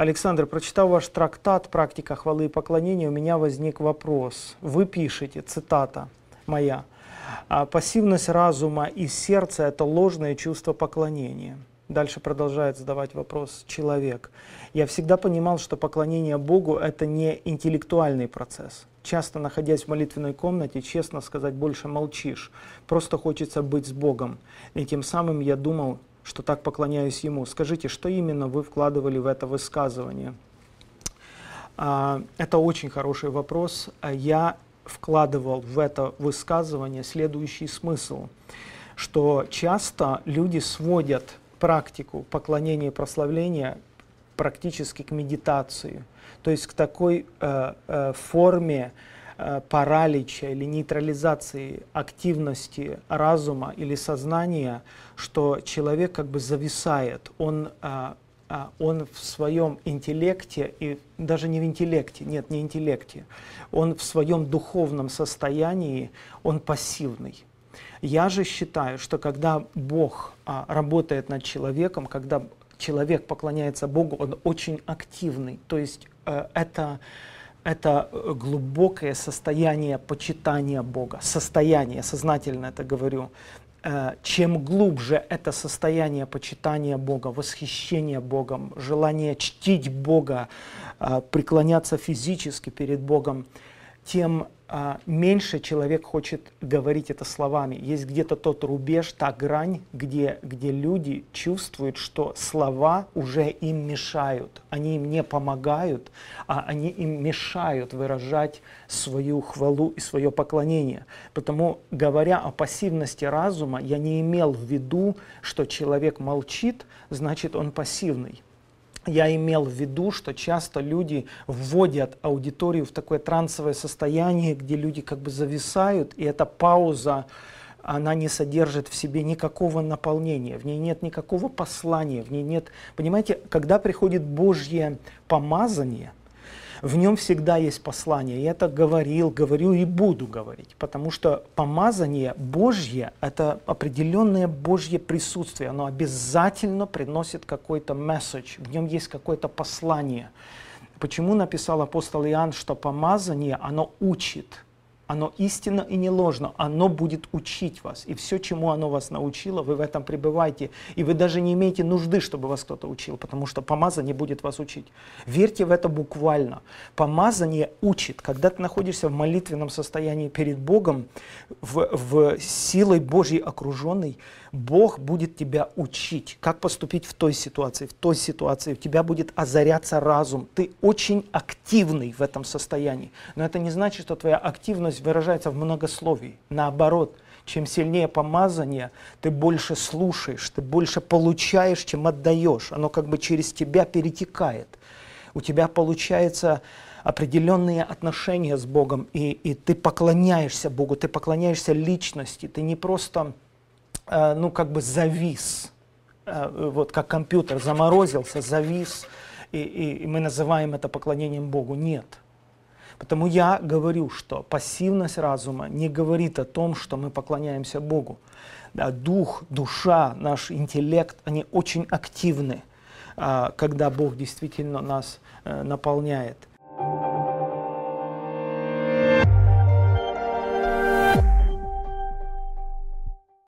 Александр, прочитал ваш трактат «Практика хвалы и поклонения», у меня возник вопрос. Вы пишете, цитата моя, «А «Пассивность разума и сердца – это ложное чувство поклонения». Дальше продолжает задавать вопрос человек. Я всегда понимал, что поклонение Богу – это не интеллектуальный процесс. Часто, находясь в молитвенной комнате, честно сказать, больше молчишь. Просто хочется быть с Богом. И тем самым я думал, что так поклоняюсь Ему. Скажите, что именно вы вкладывали в это высказывание? А, это очень хороший вопрос. Я вкладывал в это высказывание следующий смысл, что часто люди сводят практику поклонения и прославления практически к медитации, то есть к такой э, э, форме паралича или нейтрализации активности разума или сознания, что человек как бы зависает, он, э, э, он в своем интеллекте, и даже не в интеллекте, нет, не интеллекте, он в своем духовном состоянии, он пассивный. Я же считаю, что когда Бог работает над человеком, когда человек поклоняется Богу, он очень активный. То есть э, это, это глубокое состояние почитания Бога, состояние, сознательно это говорю. Э, чем глубже это состояние почитания Бога, восхищения Богом, желание чтить Бога, э, преклоняться физически перед Богом, тем а, меньше человек хочет говорить это словами. Есть где-то тот рубеж, та грань, где, где люди чувствуют, что слова уже им мешают. Они им не помогают, а они им мешают выражать свою хвалу и свое поклонение. Потому, говоря о пассивности разума, я не имел в виду, что человек молчит, значит он пассивный я имел в виду, что часто люди вводят аудиторию в такое трансовое состояние, где люди как бы зависают, и эта пауза, она не содержит в себе никакого наполнения, в ней нет никакого послания, в ней нет... Понимаете, когда приходит Божье помазание – в нем всегда есть послание. Я это говорил, говорю и буду говорить, потому что помазание Божье – это определенное Божье присутствие. Оно обязательно приносит какой-то месседж, в нем есть какое-то послание. Почему написал апостол Иоанн, что помазание, оно учит – оно истинно и не ложно, оно будет учить вас. И все, чему оно вас научило, вы в этом пребываете. И вы даже не имеете нужды, чтобы вас кто-то учил, потому что помазание будет вас учить. Верьте в это буквально. Помазание учит. Когда ты находишься в молитвенном состоянии перед Богом, в, в силой Божьей окруженной, Бог будет тебя учить, как поступить в той ситуации, в той ситуации. У тебя будет озаряться разум. Ты очень активный в этом состоянии. Но это не значит, что твоя активность выражается в многословии. Наоборот, чем сильнее помазание, ты больше слушаешь, ты больше получаешь, чем отдаешь. Оно как бы через тебя перетекает. У тебя получается определенные отношения с Богом, и, и ты поклоняешься Богу, ты поклоняешься личности, ты не просто Э, ну, как бы завис, э, вот как компьютер заморозился, завис, и, и, и мы называем это поклонением Богу. Нет. Потому я говорю, что пассивность разума не говорит о том, что мы поклоняемся Богу. Да, дух, душа, наш интеллект, они очень активны, а, когда Бог действительно нас э, наполняет.